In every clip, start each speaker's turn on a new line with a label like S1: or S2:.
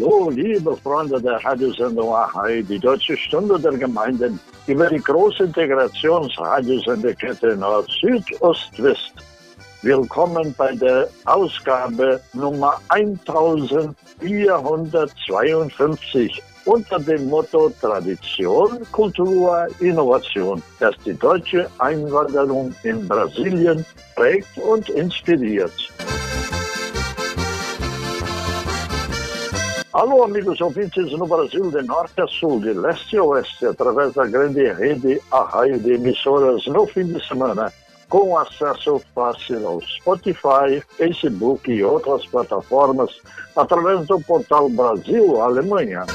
S1: Hallo, liebe Freunde der Radiosendung AHI, die Deutsche Stunde der Gemeinden, über die große Integrationsradiosendekette Nord-Süd-Ost-West. Willkommen bei der Ausgabe Nummer 1452 unter dem Motto Tradition, Kultur, Innovation, das die deutsche Einwanderung in Brasilien prägt und inspiriert. Alô, amigos ouvintes no Brasil, de norte a sul, de leste a oeste, através da grande rede Arraio de emissoras no fim de semana, com acesso fácil ao Spotify, Facebook e outras plataformas, através do portal Brasil Alemanha.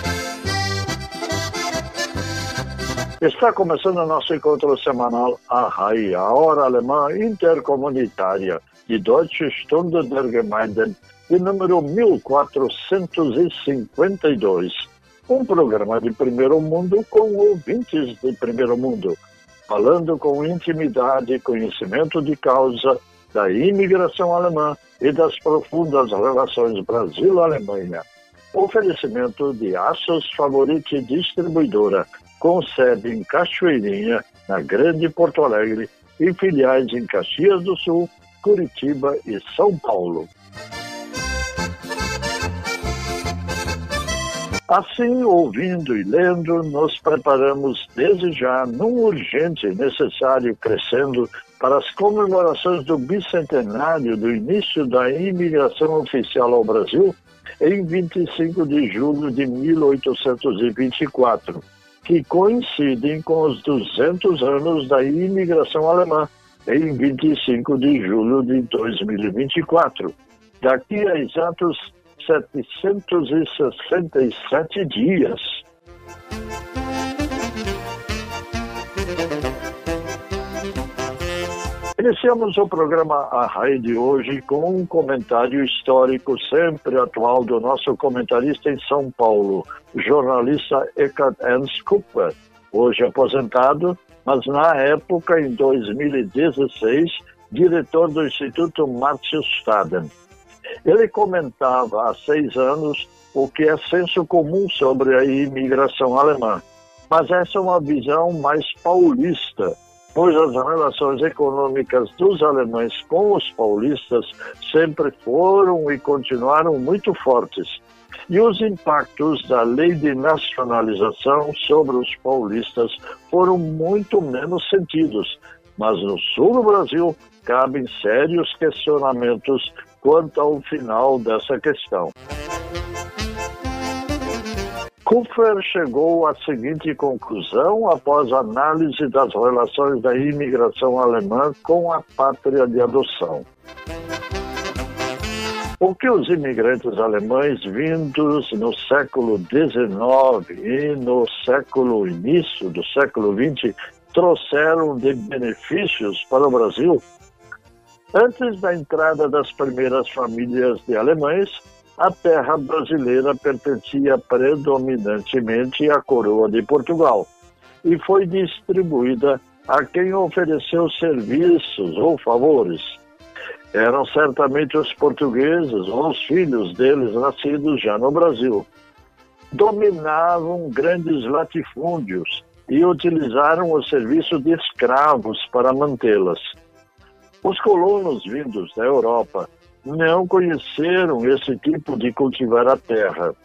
S1: Está começando o nosso encontro semanal Arrai, a hora alemã intercomunitária de Deutsche Stunde der Gemeinden, de número 1452. Um programa de primeiro mundo com ouvintes de primeiro mundo, falando com intimidade e conhecimento de causa da imigração alemã e das profundas relações Brasil-Alemanha. Oferecimento de Aços Favorite Distribuidora, com sede em Cachoeirinha, na Grande Porto Alegre, e filiais em Caxias do Sul, Curitiba e São Paulo. Assim, ouvindo e lendo, nos preparamos desde já num urgente e necessário crescendo para as comemorações do bicentenário do início da imigração oficial ao Brasil em 25 de julho de 1824, que coincidem com os 200 anos da imigração alemã em 25 de julho de 2024. Daqui a exatos 767 dias. Iniciamos o programa A Rai de hoje com um comentário histórico sempre atual do nosso comentarista em São Paulo, jornalista Eckhard Ernst Kupfer, hoje aposentado, mas na época, em 2016, diretor do Instituto Márcio Staden. Ele comentava há seis anos o que é senso comum sobre a imigração alemã. Mas essa é uma visão mais paulista, pois as relações econômicas dos alemães com os paulistas sempre foram e continuaram muito fortes. E os impactos da lei de nacionalização sobre os paulistas foram muito menos sentidos. Mas no sul do Brasil cabem sérios questionamentos quanto ao final dessa questão. Kupfer chegou à seguinte conclusão após análise das relações da imigração alemã com a pátria de adoção. O que os imigrantes alemães vindos no século XIX e no século início do século XX trouxeram de benefícios para o Brasil Antes da entrada das primeiras famílias de alemães, a terra brasileira pertencia predominantemente à coroa de Portugal e foi distribuída a quem ofereceu serviços ou favores. Eram certamente os portugueses ou os filhos deles nascidos já no Brasil. Dominavam grandes latifúndios e utilizaram o serviço de escravos para mantê-las. Os colonos vindos da Europa não conheceram esse tipo de cultivar a terra.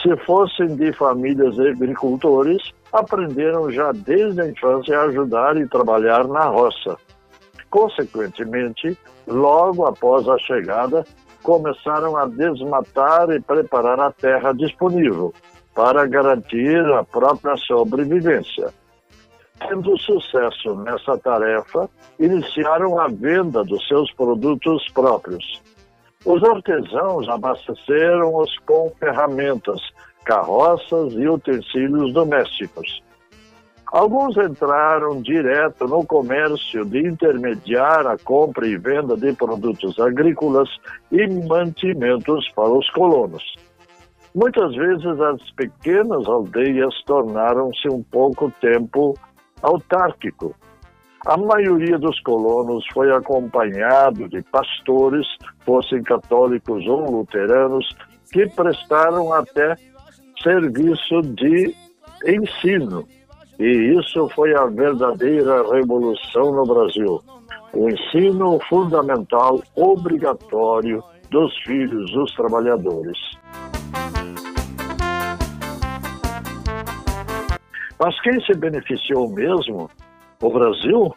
S1: Se fossem de famílias de agricultores, aprenderam já desde a infância a ajudar e trabalhar na roça. Consequentemente, logo após a chegada, começaram a desmatar e preparar a terra disponível para garantir a própria sobrevivência. Tendo sucesso nessa tarefa, iniciaram a venda dos seus produtos próprios. Os artesãos abasteceram-os com ferramentas, carroças e utensílios domésticos. Alguns entraram direto no comércio de intermediar a compra e venda de produtos agrícolas e mantimentos para os colonos. Muitas vezes as pequenas aldeias tornaram-se um pouco tempo autárquico. A maioria dos colonos foi acompanhado de pastores, fossem católicos ou luteranos, que prestaram até serviço de ensino. E isso foi a verdadeira revolução no Brasil. O ensino fundamental obrigatório dos filhos dos trabalhadores. Mas quem se beneficiou mesmo? O Brasil?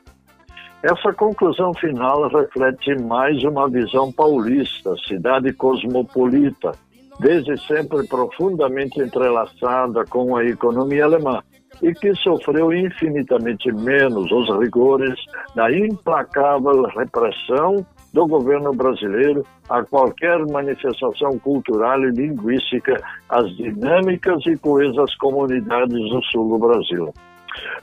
S1: Essa conclusão final reflete mais uma visão paulista, cidade cosmopolita, desde sempre profundamente entrelaçada com a economia alemã e que sofreu infinitamente menos os rigores da implacável repressão do governo brasileiro a qualquer manifestação cultural e linguística às dinâmicas e coesas comunidades do sul do Brasil.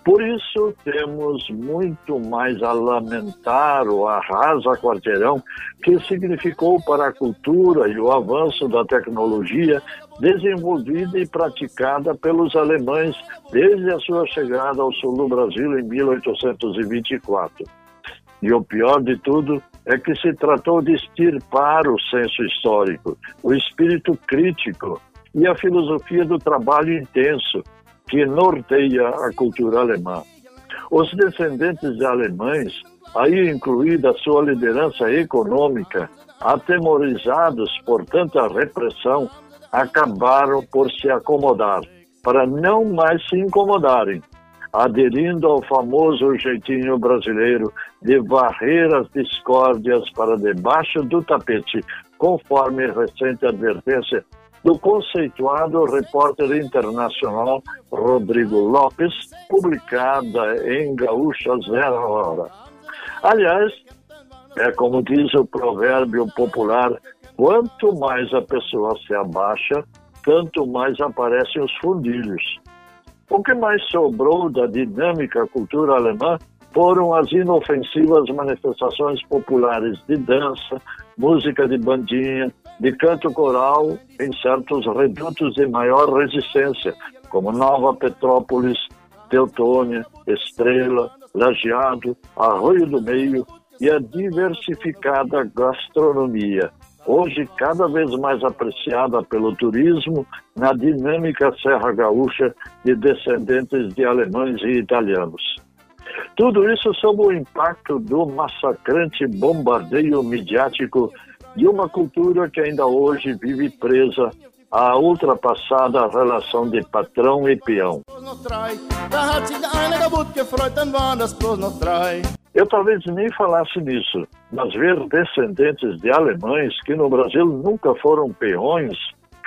S1: Por isso, temos muito mais a lamentar o arrasa quarteirão que significou para a cultura e o avanço da tecnologia desenvolvida e praticada pelos alemães desde a sua chegada ao sul do Brasil em 1824. E o pior de tudo é que se tratou de extirpar o senso histórico, o espírito crítico e a filosofia do trabalho intenso que norteia a cultura alemã. Os descendentes de alemães, aí incluída sua liderança econômica, atemorizados por tanta repressão, acabaram por se acomodar, para não mais se incomodarem aderindo ao famoso jeitinho brasileiro de varrer as discórdias para debaixo do tapete, conforme recente advertência do conceituado repórter internacional Rodrigo Lopes, publicada em Gaúcha Zero Hora. Aliás, é como diz o provérbio popular: quanto mais a pessoa se abaixa, tanto mais aparecem os fundilhos. O que mais sobrou da dinâmica cultura alemã foram as inofensivas manifestações populares de dança, música de bandinha, de canto coral em certos redutos de maior resistência, como Nova Petrópolis, Teutônia, Estrela, Lajeado, Arroio do Meio e a diversificada gastronomia, hoje cada vez mais apreciada pelo turismo na dinâmica Serra Gaúcha de descendentes de alemães e italianos. Tudo isso sob o impacto do massacrante bombardeio midiático de uma cultura que ainda hoje vive presa à ultrapassada relação de patrão e peão. Eu talvez nem falasse nisso, mas ver descendentes de alemães que no Brasil nunca foram peões,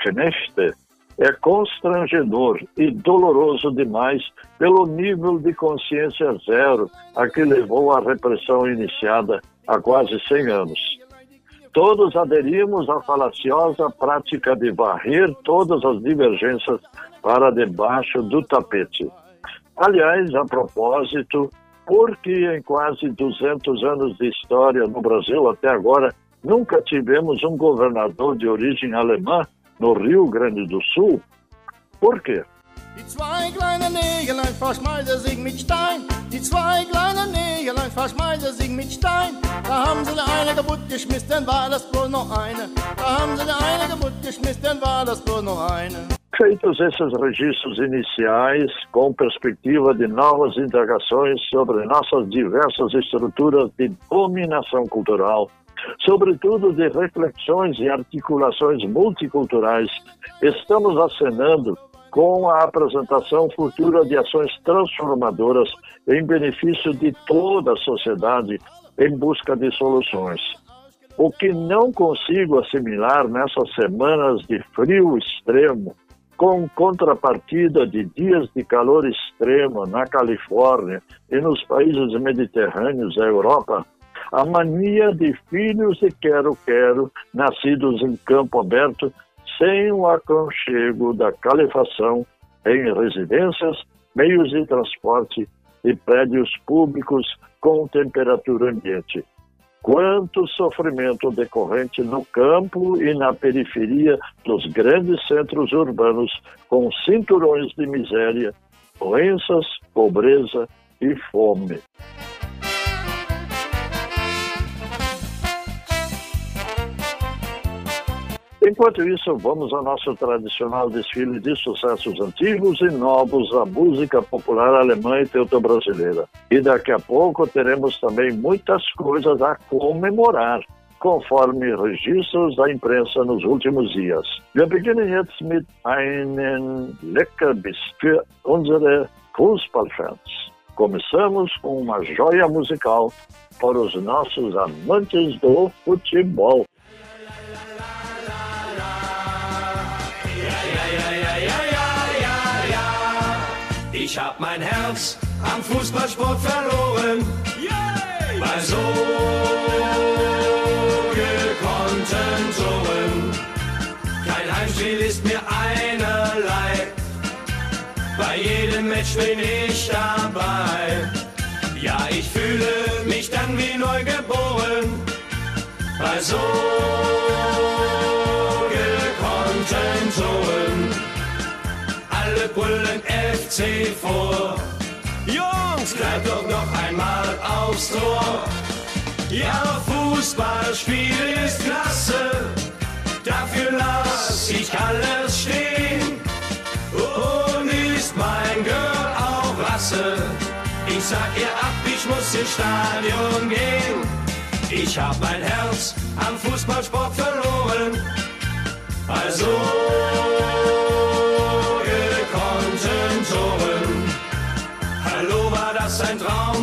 S1: Knechte, é constrangedor e doloroso demais pelo nível de consciência zero a que levou a repressão iniciada há quase 100 anos. Todos aderimos à falaciosa prática de varrer todas as divergências para debaixo do tapete. Aliás, a propósito, porque em quase 200 anos de história no Brasil até agora nunca tivemos um governador de origem alemã no Rio Grande do Sul? Por quê? Die Stein. Stein. Feitos esses registros iniciais, com perspectiva de novas indagações sobre nossas diversas estruturas de dominação cultural, sobretudo de reflexões e articulações multiculturais, estamos acenando com a apresentação futura de ações transformadoras em benefício de toda a sociedade em busca de soluções. O que não consigo assimilar nessas semanas de frio extremo, com contrapartida de dias de calor extremo na Califórnia e nos países mediterrâneos da Europa, A mania de filhos de quero-quero, nascidos em campo aberto, sem o aconchego da calefação em residências, meios de transporte e prédios públicos com temperatura ambiente. Quanto sofrimento decorrente no campo e na periferia dos grandes centros urbanos, com cinturões de miséria, doenças, pobreza e fome. Enquanto isso, vamos ao nosso tradicional desfile de sucessos antigos e novos da música popular alemã e teuto-brasileira. E daqui a pouco teremos também muitas coisas a comemorar, conforme registros da imprensa nos últimos dias. Wir beginnen jetzt mit einem Leckerbiss für unsere Fußballfans. Começamos com uma joia musical para os nossos amantes do futebol.
S2: Ich hab mein Herz am Fußballsport verloren. Yay! Bei so gekonnten Toren. Kein Heimspiel ist mir einerlei. Bei jedem Match bin ich dabei. Ja, ich fühle mich dann wie neu geboren. Bei so FC vor. Jungs, bleibt doch noch einmal aufs Tor. Ja, Fußballspiel ist klasse, dafür lass ich alles stehen. Und ist mein Girl auch Rasse? Ich sag ihr ab, ich muss ins Stadion gehen. Ich hab mein Herz am Fußballsport verloren. Also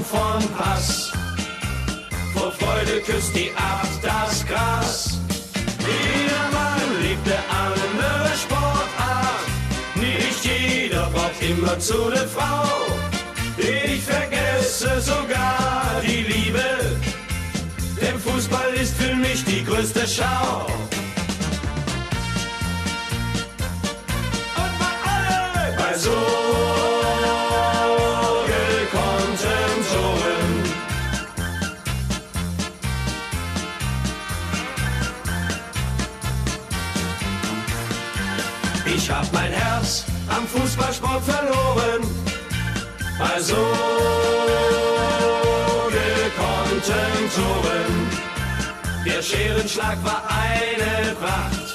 S2: von Pass. Vor Freude küsst die Acht das Gras. Jeder Mann liebte andere Sportart. Nicht jeder braucht immer zu der Frau. Ich vergesse sogar die Liebe. Denn Fußball ist für mich die größte Schau. Und bei alle, bei so verloren. Bei so gekonnten Toren. Der Scherenschlag war eine Pracht.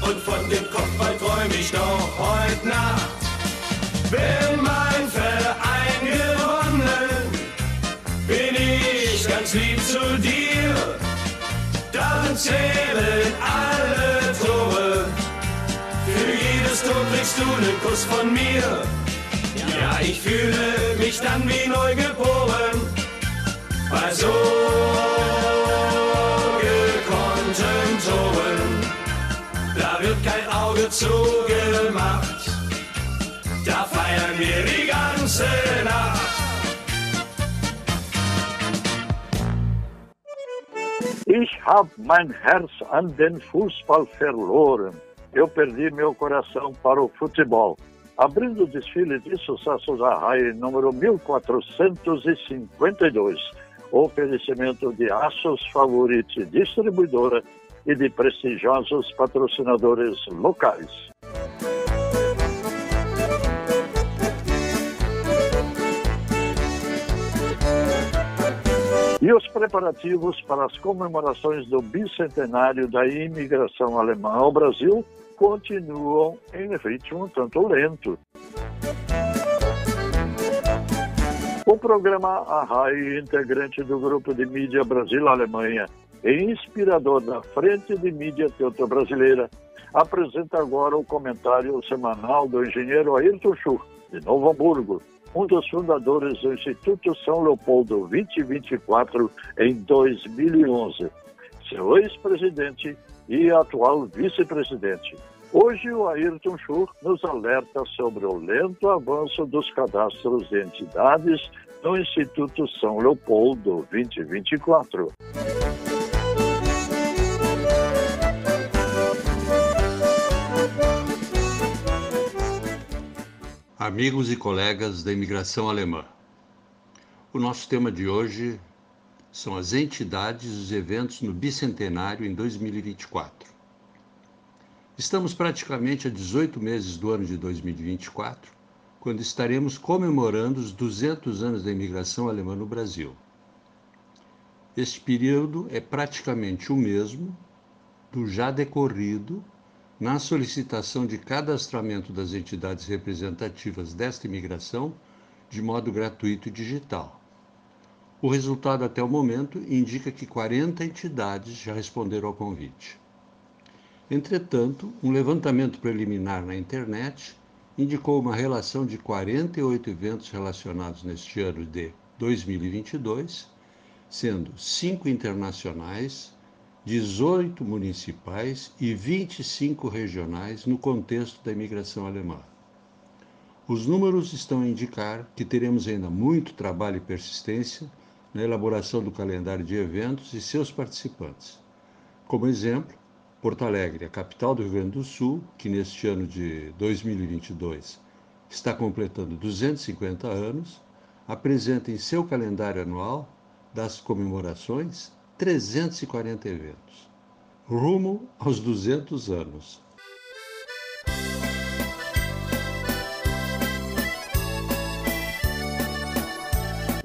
S2: Und von dem Kopfball träum ich noch heute Nacht. Wenn mein Verein gewonnen, bin ich ganz lieb zu dir. Dann zählen alle kriegst du einen Kuss von mir. Ja, ich fühle mich dann wie neu geboren. Bei so gekonnten Toren. Da wird kein Auge zugemacht. Da feiern wir die ganze Nacht.
S1: Ich hab mein Herz an den Fußball verloren. Eu perdi meu coração para o futebol. Abrindo o desfile de sucessos da RAI número 1452, oferecimento de Aços Favorite Distribuidora e de prestigiosos patrocinadores locais. E os preparativos para as comemorações do bicentenário da imigração alemã ao Brasil continuam em ritmo um tanto lento. O programa Arrai, integrante do grupo de mídia Brasil-Alemanha e inspirador da Frente de Mídia Teuto-Brasileira, apresenta agora o comentário semanal do engenheiro Ayrton Schur, de Novo Hamburgo, um dos fundadores do Instituto São Leopoldo 2024 em 2011. Seu ex-presidente e atual vice-presidente. Hoje, o Ayrton Schur nos alerta sobre o lento avanço dos cadastros de entidades no Instituto São Leopoldo 2024.
S3: Amigos e colegas da imigração alemã, o nosso tema de hoje são as entidades e os eventos no bicentenário em 2024. Estamos praticamente a 18 meses do ano de 2024, quando estaremos comemorando os 200 anos da imigração alemã no Brasil. Este período é praticamente o mesmo do já decorrido na solicitação de cadastramento das entidades representativas desta imigração de modo gratuito e digital. O resultado até o momento indica que 40 entidades já responderam ao convite. Entretanto, um levantamento preliminar na internet indicou uma relação de 48 eventos relacionados neste ano de 2022, sendo 5 internacionais, 18 municipais e 25 regionais no contexto da imigração alemã. Os números estão a indicar que teremos ainda muito trabalho e persistência na elaboração do calendário de eventos e seus participantes. Como exemplo, Porto Alegre, a capital do Rio Grande do Sul, que neste ano de 2022 está completando 250 anos, apresenta em seu calendário anual das comemorações 340 eventos, rumo aos 200 anos.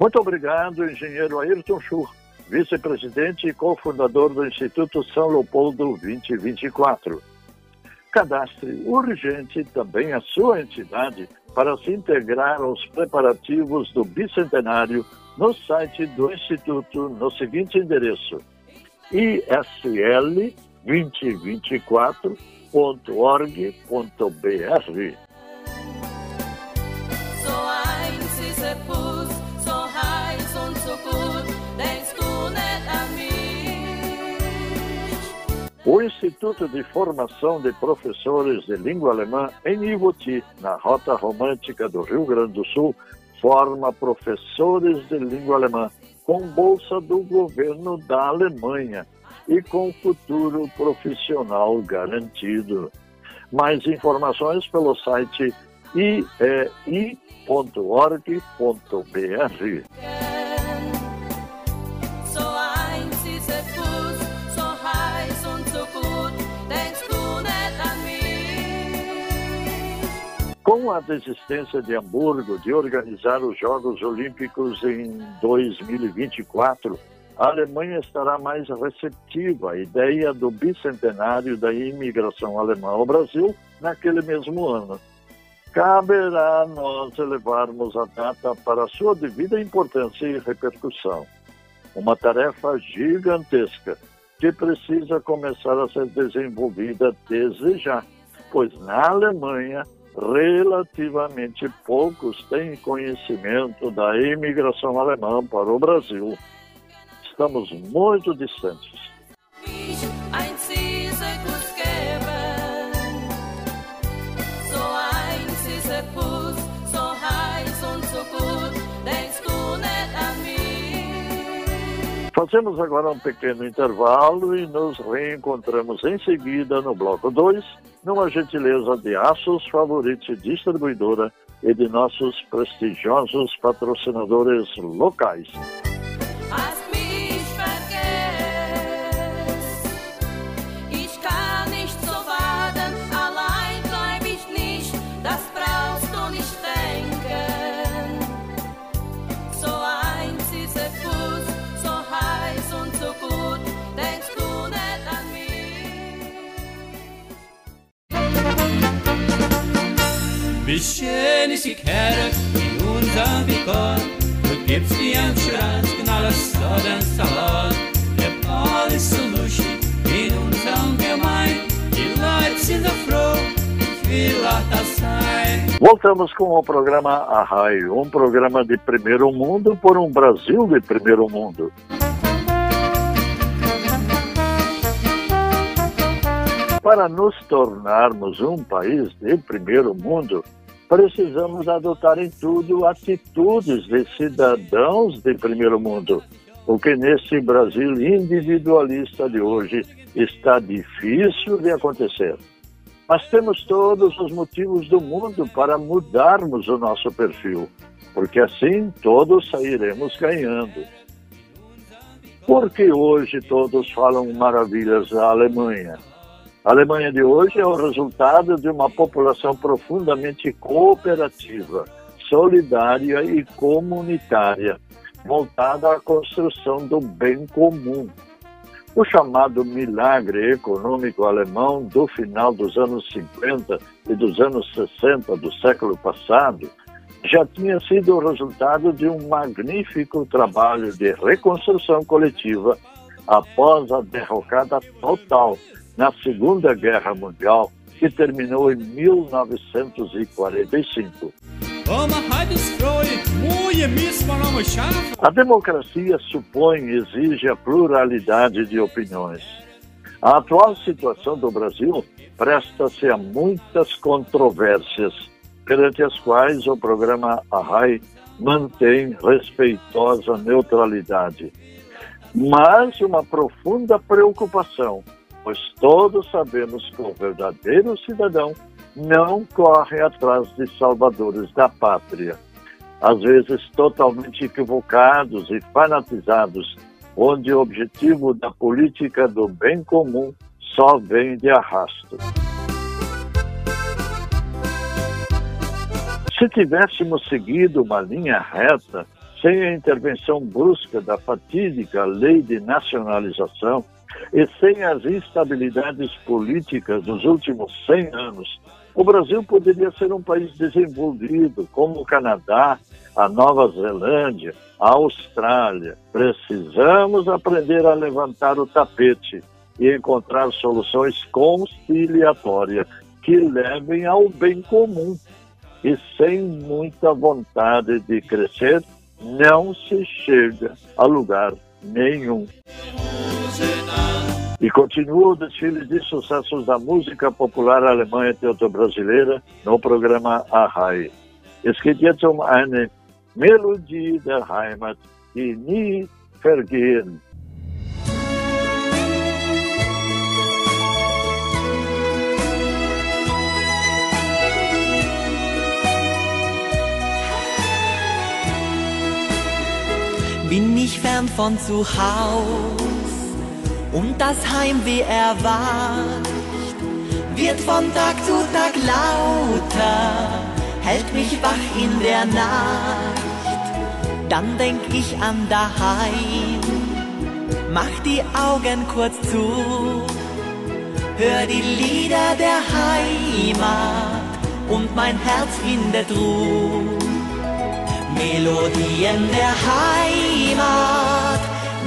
S1: Muito obrigado, engenheiro Ayrton Schur vice-presidente e cofundador do Instituto São Leopoldo 2024. Cadastre urgente também a sua entidade para se integrar aos preparativos do bicentenário no site do Instituto no seguinte endereço: isl2024.org.br. O Instituto de Formação de Professores de Língua Alemã em Ivoti, na Rota Romântica do Rio Grande do Sul, forma professores de língua alemã com bolsa do governo da Alemanha e com futuro profissional garantido. Mais informações pelo site iei.org.br. Com a desistência de Hamburgo de organizar os Jogos Olímpicos em 2024, a Alemanha estará mais receptiva à ideia do bicentenário da imigração alemã ao Brasil naquele mesmo ano. Caberá a nós elevarmos a data para sua devida importância e repercussão. Uma tarefa gigantesca que precisa começar a ser desenvolvida desde já, pois na Alemanha relativamente poucos têm conhecimento da imigração alemã para o Brasil. Estamos muito distantes. Fazemos agora um pequeno intervalo e nos reencontramos em seguida no bloco 2, numa gentileza de Aços Favorite Distribuidora e de nossos prestigiosos patrocinadores locais.
S2: Die. Du gibst so den Salat. Der Ball ist so in unserem Gemein. Die Leute sind so froh.
S1: Voltamos com o programa Arraio, um programa de primeiro mundo por um Brasil de primeiro mundo. Para nos tornarmos um país de primeiro mundo, precisamos adotar em tudo atitudes de cidadãos de primeiro mundo, o que nesse Brasil individualista de hoje está difícil de acontecer. Mas temos todos os motivos do mundo para mudarmos o nosso perfil, porque assim todos sairemos ganhando. Porque hoje todos falam maravilhas da Alemanha. A Alemanha de hoje é o resultado de uma população profundamente cooperativa, solidária e comunitária, voltada à construção do bem comum. O chamado milagre econômico alemão do final dos anos 50 e dos anos 60 do século passado já tinha sido o resultado de um magnífico trabalho de reconstrução coletiva após a derrocada total na Segunda Guerra Mundial, que terminou em 1945. A democracia supõe e exige a pluralidade de opiniões. A atual situação do Brasil presta-se a muitas controvérsias perante as quais o programa Arrai mantém respeitosa neutralidade. Mas uma profunda preocupação, pois todos sabemos que o verdadeiro cidadão não corre atrás de salvadores da pátria, às vezes totalmente equivocados e fanatizados, onde o objetivo da política do bem comum só vem de arrasto. Se tivéssemos seguido uma linha reta, sem a intervenção brusca da fatídica lei de nacionalização e sem as instabilidades políticas dos últimos 100 anos, o Brasil poderia ser um país desenvolvido, como o Canadá, a Nova Zelândia, a Austrália. Precisamos aprender a levantar o tapete e encontrar soluções conciliatórias que levem ao bem comum e sem muita vontade de crescer, não se chega a lugar nenhum. E continua o desfile de sucessos da música popular alemã e teuto-brasileira no programa Ahai. Es geht jetzt um eine Melodie der Heimat, die nie vergehen
S4: bin ich fern von zu Haus und das Heimweh erwacht, wird von Tag zu Tag lauter, hält mich wach in der Nacht. Dann denk ich an daheim, mach die Augen kurz zu, hör die Lieder der Heimat und mein Herz findet Ruhe. Melodien der Heimat,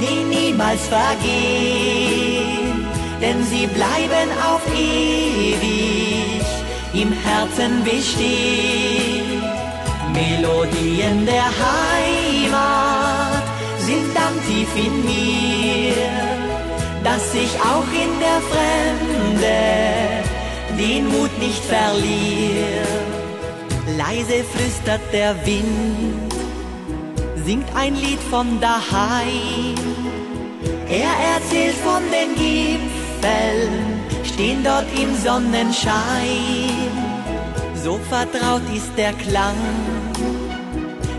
S4: die niemals vergehen, denn sie bleiben auf ewig im Herzen bestehen. Melodien der Heimat sind dann tief in mir, dass ich auch in der Fremde den Mut nicht verliere Leise flüstert der Wind, singt ein Lied von daheim. Er erzählt von den Gipfeln, stehen dort im Sonnenschein. So vertraut ist der Klang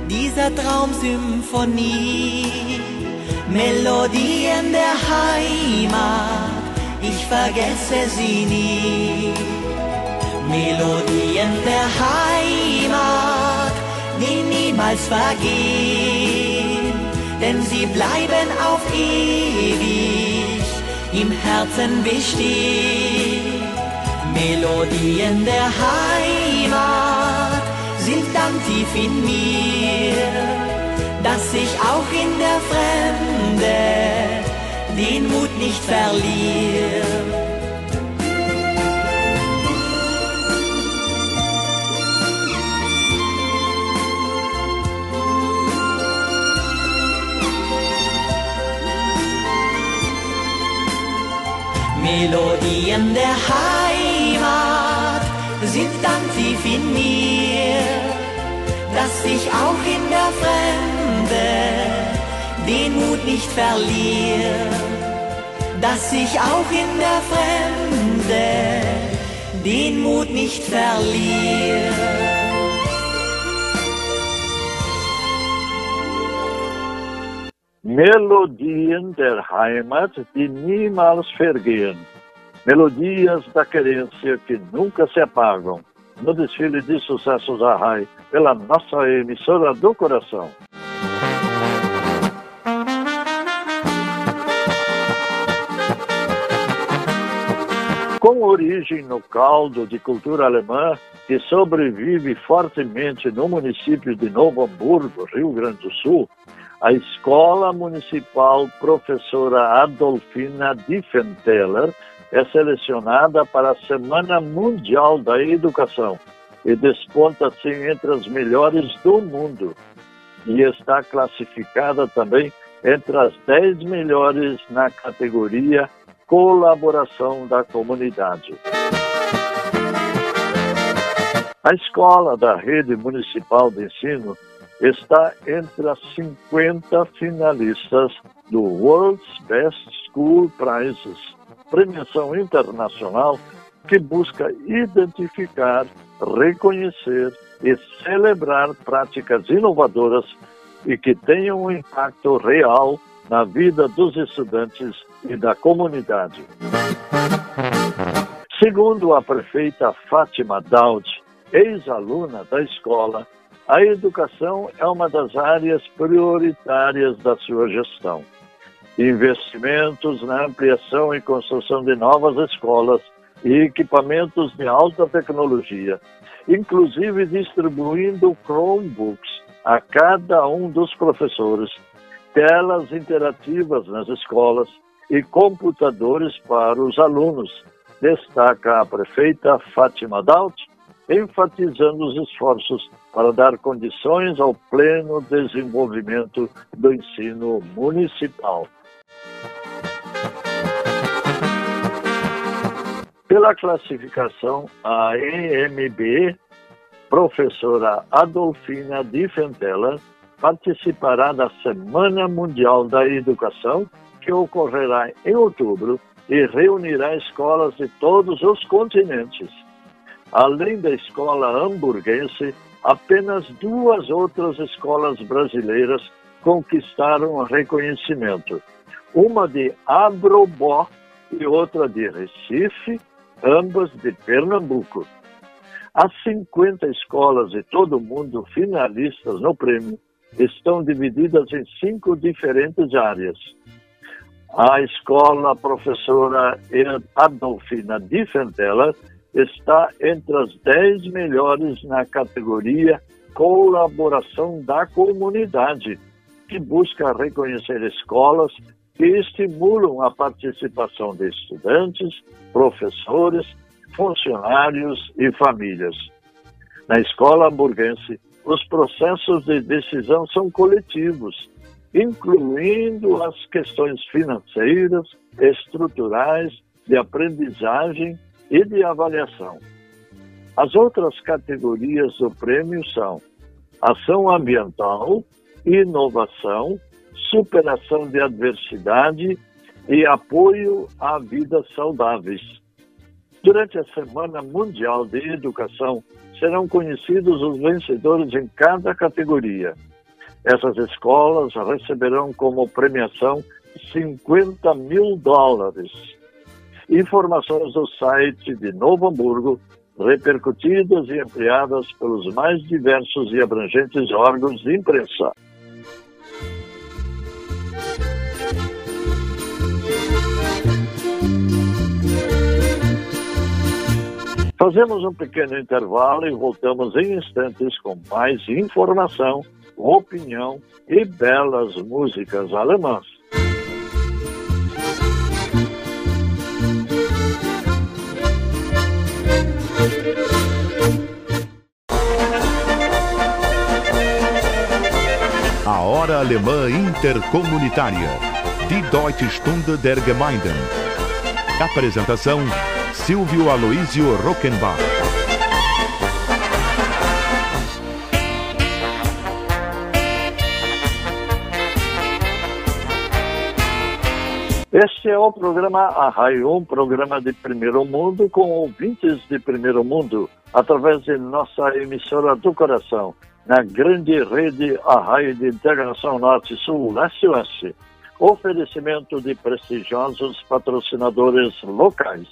S4: dieser Traumsymphonie. Melodien der Heimat, ich vergesse sie nie. Melodien der Heimat, die niemals vergehen, denn sie bleiben auf ewig im Herzen bestehen. Melodien der Heimat sind dann tief in mir, dass ich auch in der Fremde den Mut nicht verliere Melodien der Heimat sind dann tief in mir, dass ich auch in der Fremde den Mut nicht verliere, dass ich auch in der Fremde den Mut nicht verliere.
S1: Melodien der Heimat, die niemals vergehen. Melodias da querência que nunca se apagam. No desfile de sucessos da RAI, pela nossa emissora do coração. Com origem no caldo de cultura alemã, que sobrevive fortemente no município de Novo Hamburgo, Rio Grande do Sul, a Escola Municipal Professora Adolfina Diffenteller é selecionada para a Semana Mundial da Educação e desponta assim entre as melhores do mundo. E está classificada também entre as 10 melhores na categoria Colaboração da Comunidade. A escola da Rede Municipal de Ensino está entre as 50 finalistas do World's Best School Prizes, premiação internacional que busca identificar, reconhecer e celebrar práticas inovadoras e que tenham um impacto real na vida dos estudantes e da comunidade. Segundo a prefeita Fátima Daud, ex-aluna da escola, a educação é uma das áreas prioritárias da sua gestão. Investimentos na ampliação e construção de novas escolas e equipamentos de alta tecnologia, inclusive distribuindo Chromebooks a cada um dos professores, telas interativas nas escolas e computadores para os alunos, destaca a prefeita Fátima Daut, enfatizando os esforços para dar condições ao pleno desenvolvimento do ensino municipal. Pela classificação, a EMB, professora Adolfina Diffentella, participará da Semana Mundial da Educação, que ocorrerá em outubro e reunirá escolas de todos os continentes. Além da escola hamburguense, apenas duas outras escolas brasileiras conquistaram reconhecimento. Uma de Abrobó e outra de Recife, ambas de Pernambuco. As 50 escolas de todo o mundo finalistas no prêmio estão divididas em cinco diferentes áreas. A escola professora Adolfina Diffentella está entre as 10 melhores na categoria Colaboração da Comunidade, que busca reconhecer escolas que estimulam a participação de estudantes, professores, funcionários e famílias. Na escola hamburguense, os processos de decisão são coletivos, incluindo as questões financeiras, estruturais, de aprendizagem e de avaliação. As outras categorias do prêmio são ação ambiental, inovação, superação de adversidade e apoio à vida saudáveis. Durante a Semana Mundial de Educação, serão conhecidos os vencedores em cada categoria. Essas escolas receberão como premiação 50 mil dólares Informações do site de Novo Hamburgo, repercutidas e ampliadas pelos mais diversos e abrangentes órgãos de imprensa. Fazemos um pequeno intervalo e voltamos em instantes com mais informação, opinião e belas músicas alemãs.
S5: Hora Alemã Intercomunitária. Die Deutsche Stunde der Gemeinden. Apresentação: Silvio Aloísio Rockenbach.
S1: Este é o programa Arraio, um programa de primeiro mundo com ouvintes de primeiro mundo, através de nossa emissora do coração, na grande rede Arraio de Integração Norte-Sul, Leste-Oeste. Oferecimento de prestigiosos patrocinadores locais.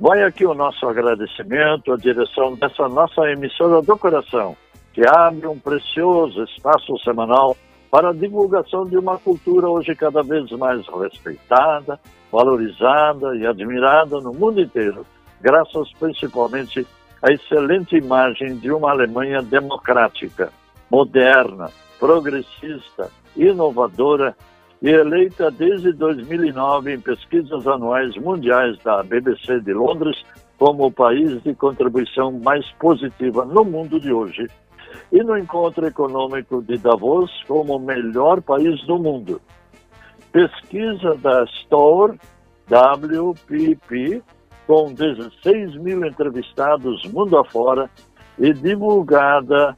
S1: Vai aqui o nosso agradecimento à direção dessa nossa emissora do coração, que abre um precioso espaço semanal para a divulgação de uma cultura hoje cada vez mais respeitada, valorizada e admirada no mundo inteiro, graças principalmente à excelente imagem de uma Alemanha democrática, moderna, progressista, inovadora e eleita desde 2009 em pesquisas anuais mundiais da BBC de Londres como o país de contribuição mais positiva no mundo de hoje e no encontro econômico de Davos como o melhor país do mundo. Pesquisa da Store WPP, com 16 mil entrevistados mundo afora e divulgada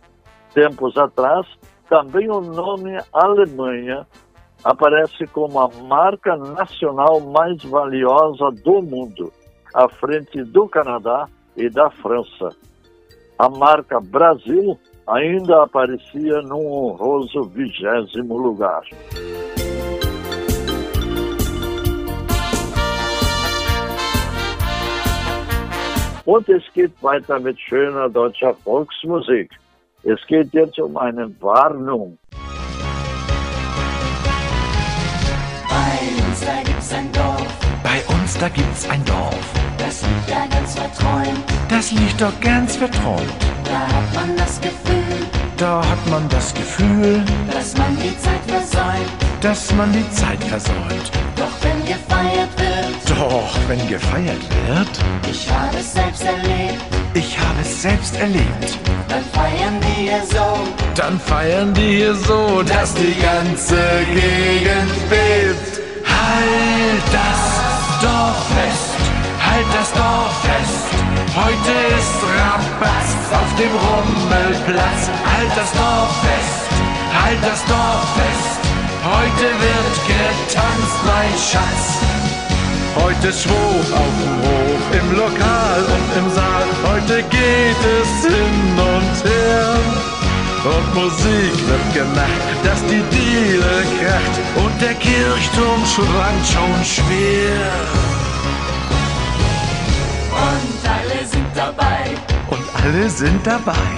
S1: tempos atrás, também o nome Alemanha aparece como a marca nacional mais valiosa do mundo, à frente do Canadá e da França. A marca Brasil ainda aparecia num honroso vigésimo lugar. Und es geht weiter mit schöner deutscher Volksmusik. Es geht jetzt um eine Warnung.
S6: Bei uns da gibt's ein Dorf. Bei uns da gibt's ein Dorf. Das liegt da ganz verträumt. Das liegt doch ganz verträumt. Da hat man das Gefühl, da hat man das Gefühl, dass man die Zeit versäumt, dass man die Zeit versäumt. Doch wenn gefeiert doch wenn gefeiert wird, ich habe es selbst erlebt, ich habe es selbst erlebt, dann feiern die hier so, dann feiern die hier so, dass die ganze Gegend bebt. Halt das Dorf fest, halt das Dorf fest. Heute ist Rabatz auf dem Rummelplatz. Halt das Dorf fest, halt das Dorf fest. Heute wird getanzt, mein Schatz. Heute schwupp auf dem Hof, im Lokal und im Saal. Heute geht es hin und her. Und Musik wird gemacht, dass die Diele kracht. Und der Kirchturm schwankt schon schwer. Und alle sind dabei. Und alle sind dabei.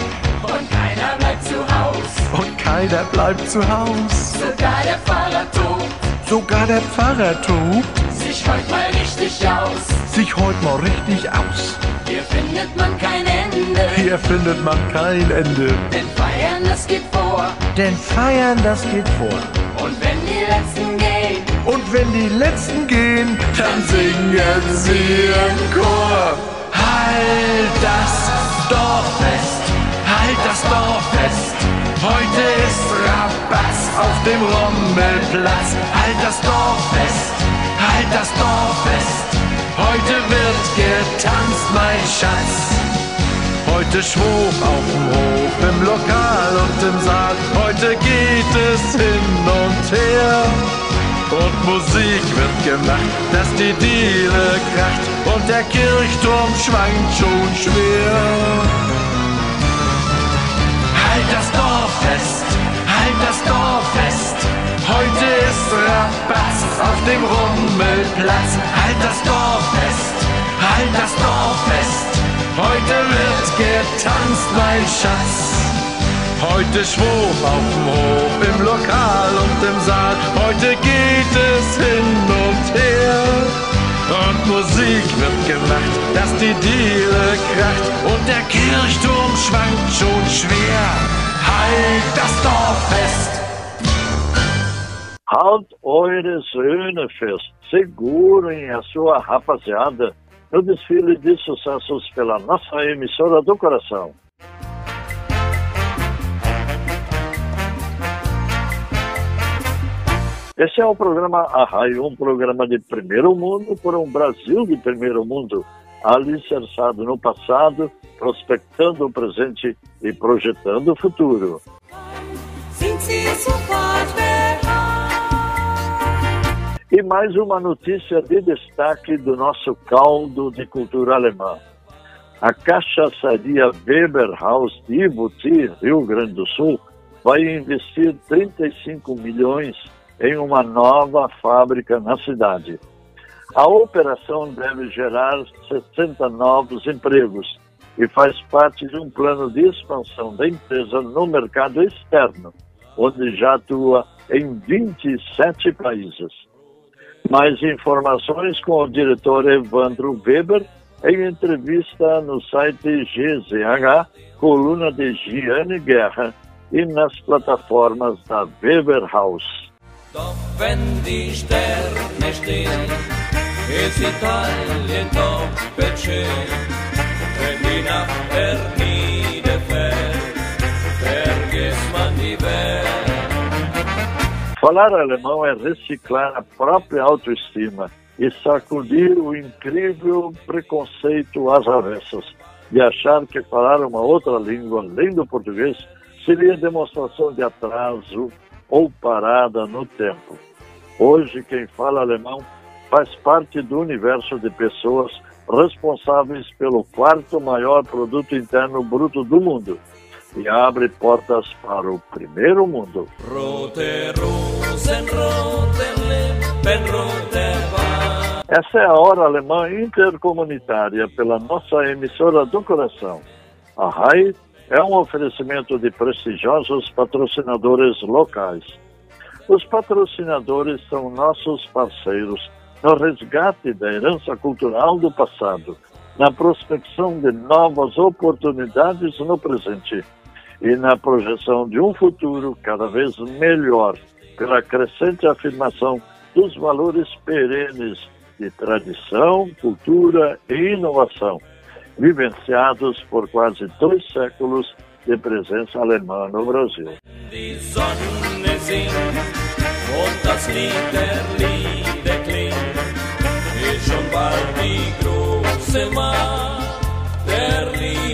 S6: Und keiner bleibt zu Haus. Und keiner bleibt zu Haus. Sogar der Pfarrer tobt. Sogar der Pfarrer tobt. Sich heut mal richtig aus. Sich heut mal richtig aus. Hier findet man kein Ende. Hier findet man kein Ende. Denn feiern, das geht vor. Denn feiern, das geht vor. Und wenn die Letzten gehen. Und wenn die Letzten gehen, dann singen sie im Chor. Halt das Dorf fest, halt das Dorf fest. Heute ist Rabatz auf dem Rummelplatz. Halt das Dorf fest, halt das Dorf fest. Heute wird getanzt, mein Schatz. Heute schwupp auf dem Hof, im Lokal und im Saal. Heute geht es hin und her. Und Musik wird gemacht, dass die Diele kracht und der Kirchturm schwankt schon schwer. Rummelplatz. Halt das Dorf fest, halt das Dorf fest. Heute wird getanzt, mein Schatz. Heute schwupp auf dem Hof, im Lokal und im Saal. Heute geht es hin und her. Und Musik wird gemacht, dass die Diele kracht. Und der Kirchturm schwankt schon schwer. Halt das Dorf fest.
S1: Halt eure Söhne fest, segurem a sua rapaziada no desfile de sucessos pela nossa emissora do coração. Esse é o programa Arraio, um programa de primeiro mundo por um Brasil de primeiro mundo, alicerçado no passado, prospectando o presente e projetando o futuro. E mais uma notícia de destaque do nosso caldo de cultura alemã. A cachaçaria Weberhaus de Ibuti, Rio Grande do Sul, vai investir 35 milhões em uma nova fábrica na cidade. A operação deve gerar 60 novos empregos e faz parte de um plano de expansão da empresa no mercado externo, onde já atua em 27 países. Mais informações com o diretor Evandro Weber em entrevista no site GZH, coluna de Giane Guerra e nas plataformas da Weber House. Falar alemão é reciclar a própria autoestima e sacudir o incrível preconceito às avessas de achar que falar uma outra língua além do português seria demonstração de atraso ou parada no tempo. Hoje, quem fala alemão faz parte do universo de pessoas responsáveis pelo quarto maior produto interno bruto do mundo e abre portas para o primeiro mundo. Essa é a Hora Alemã Intercomunitária pela nossa emissora do coração. A RAI é um oferecimento de prestigiosos patrocinadores locais. Os patrocinadores são nossos parceiros no resgate da herança cultural do passado, na prospecção de novas oportunidades no presente e na projeção de um futuro cada vez melhor, pela crescente afirmação dos valores perenes de tradição, cultura e inovação, vivenciados por quase dois séculos de presença alemã no Brasil.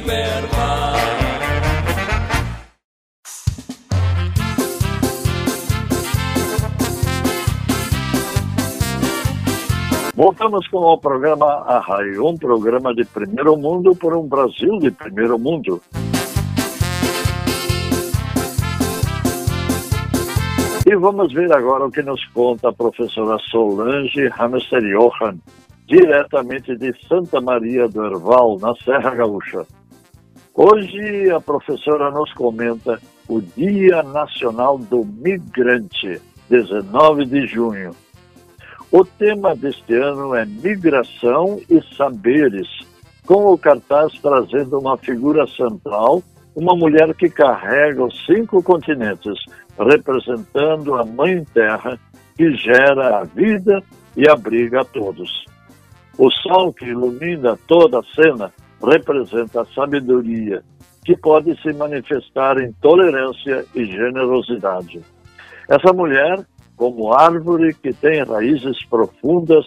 S1: der Voltamos com o programa Arraio, um programa de primeiro mundo por um Brasil de primeiro mundo. E vamos ver agora o que nos conta a professora Solange Hamster Johan, diretamente de Santa Maria do Herval, na Serra Gaúcha. Hoje a professora nos comenta o Dia Nacional do Migrante, 19 de junho. O tema deste ano é Migração e Saberes, com o cartaz trazendo uma figura central, uma mulher que carrega os cinco continentes, representando a Mãe Terra, que gera a vida e abriga a todos. O sol que ilumina toda a cena representa a sabedoria, que pode se manifestar em tolerância e generosidade. Essa mulher como árvore que tem raízes profundas,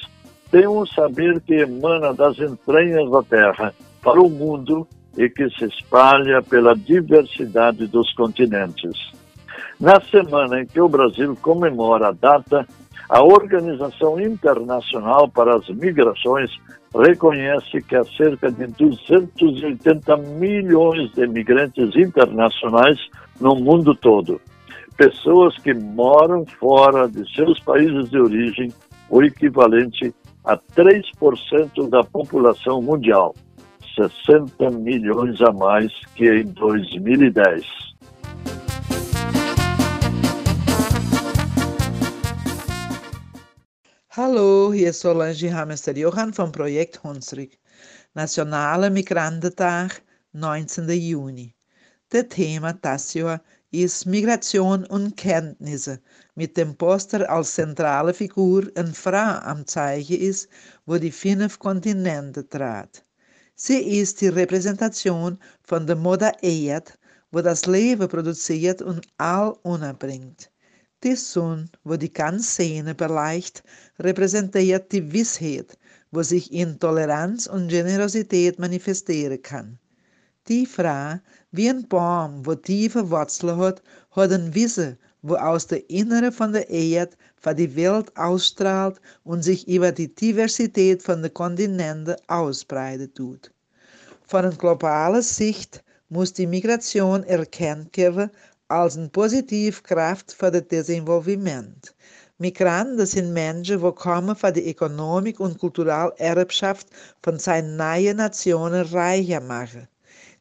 S1: tem um saber que emana das entranhas da terra para o mundo e que se espalha pela diversidade dos continentes. Na semana em que o Brasil comemora a data, a Organização Internacional para as Migrações reconhece que há cerca de 280 milhões de imigrantes internacionais no mundo todo pessoas que moram fora de seus países de origem, o equivalente a 3% da população mundial, 60 milhões a mais que em 2010.
S7: Hallo, hier ist Solange Hamester Johann vom Projekt Hunsrück. Nationale Migrantentag, 19. Juni. Der Thema das ist Migration und Kenntnisse mit dem Poster als zentrale Figur eine Frau am Zeichen ist, wo die fünf Kontinente trat. Sie ist die Repräsentation von der Mutter Erd, wo das Leben produziert und all unterbringt. Die Sonne, wo die ganze Szene beleicht, repräsentiert die Wissheit, wo sich in Toleranz und Generosität manifestieren kann. Die Frau wie ein Baum, wo tiefe Wurzeln hat, hat ein Wissen, wo aus der Innere von der Erde für die Welt ausstrahlt und sich über die Diversität von den Kontinenten ausbreitet tut. Von einer globalen Sicht muss die Migration erkannt werden als eine positive Kraft für das Desenvolviment. Migranten sind Menschen, die kommen für die Ökonomik und kulturelle Erbschaft von seinen neuen Nationen reicher machen.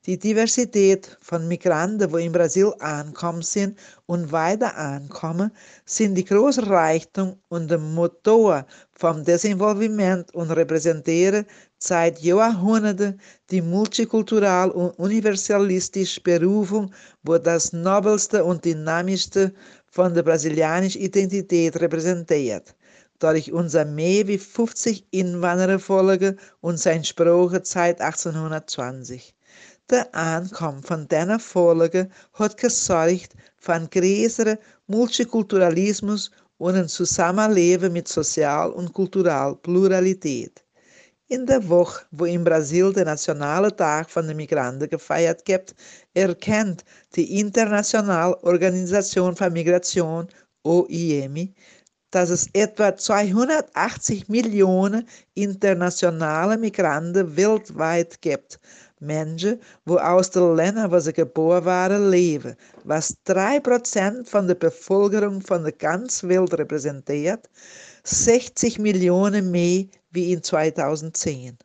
S7: Die Diversität von Migranten, die in Brasil ankommen sind und weiter ankommen, sind die große Reichtum und der Motor vom Desenvolviment und repräsentieren seit Jahrhunderten die multikulturelle und universalistische Berufung, wo das nobelste und dynamischste von der brasilianischen Identität repräsentiert. Durch unser mehr wie 50 Inwandererfolge und sein Spruch seit 1820. Der Ankommen von dieser Folge hat gesorgt für einen größeren Multikulturalismus und ein Zusammenleben mit Sozial- und kultureller Pluralität. In der Woche, wo in Brasil der Nationale Tag von den Migranten gefeiert wird, erkennt die Internationale Organisation für Migration, OIM, dass es etwa 280 Millionen internationale Migranten weltweit gibt, Menschen, wo aus den Ländern, wo sie geboren waren, leben, was 3% von der Bevölkerung von der ganzen Welt repräsentiert, 60 Millionen mehr wie in 2010.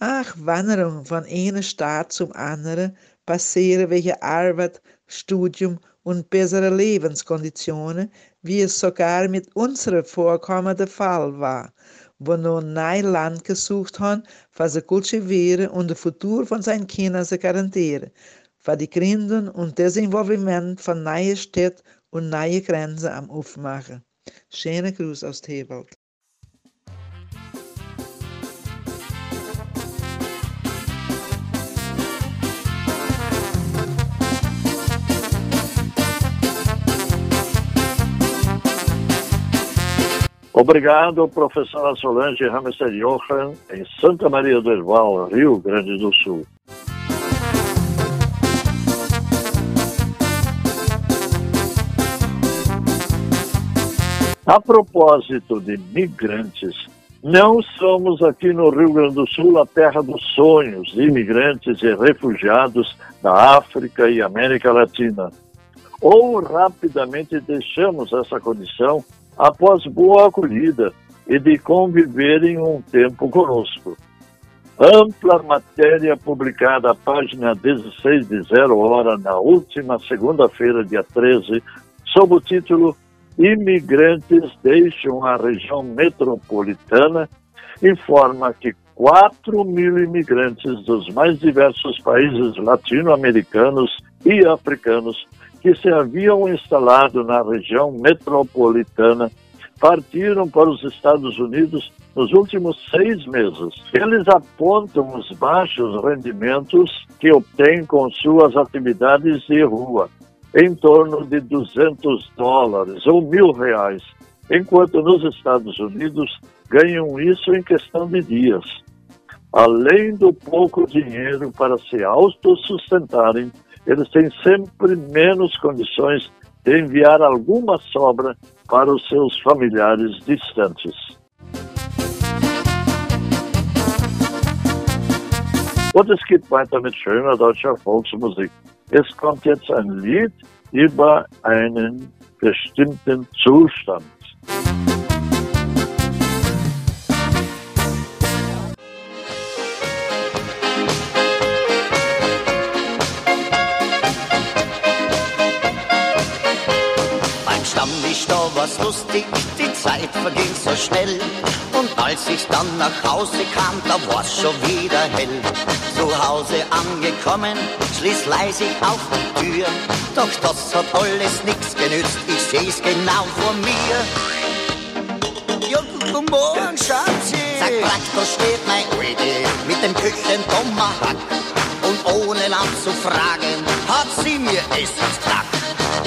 S7: Ach, Wanderung von einem Staat zum anderen passieren wegen Arbeit, Studium und bessere Lebenskonditionen, wie es sogar mit unserem Vorkommen der Fall war wo noch nein Land gesucht haben, für sie kultivieren und das Futur von seinen Kindern zu garantieren, für die Gründung und Desenvolvement von neuen Städten und neuen Grenzen am Aufmachen. Schöne Gruß aus Tewald.
S1: Obrigado, professora Solange Hamster Johan, em Santa Maria do Herval, Rio Grande do Sul. A propósito de migrantes, não somos aqui no Rio Grande do Sul a terra dos sonhos de imigrantes e refugiados da África e América Latina. Ou rapidamente deixamos essa condição após boa acolhida e de conviverem um tempo conosco. Ampla matéria publicada à página 16 de Zero Hora na última segunda-feira, dia 13, sob o título Imigrantes deixam a região metropolitana, informa que 4 mil imigrantes dos mais diversos países latino-americanos e africanos que se haviam instalado na região metropolitana partiram para os Estados Unidos nos últimos seis meses. Eles apontam os baixos rendimentos que obtêm com suas atividades de rua, em torno de 200 dólares ou mil reais, enquanto nos Estados Unidos ganham isso em questão de dias. Além do pouco dinheiro para se autossustentarem, eles têm sempre menos condições de enviar alguma sobra para os seus familiares distantes. Und es gibt weiter mit schöner deutscher Volksmusik. Es kommt jetzt ein Lied über einen bestimmten Zustand.
S8: Zeit verging so schnell. Und als ich dann nach Hause kam, da war's schon wieder hell. Zu Hause angekommen, schließ leise auf die Tür. Doch das hat alles nix genützt, ich seh's genau vor mir. Ja, guten Morgen, Schatzi. Sag, da steht mein Alte mit dem Küchentomahawk. Und ohne lang zu fragen, hat sie mir es gesagt.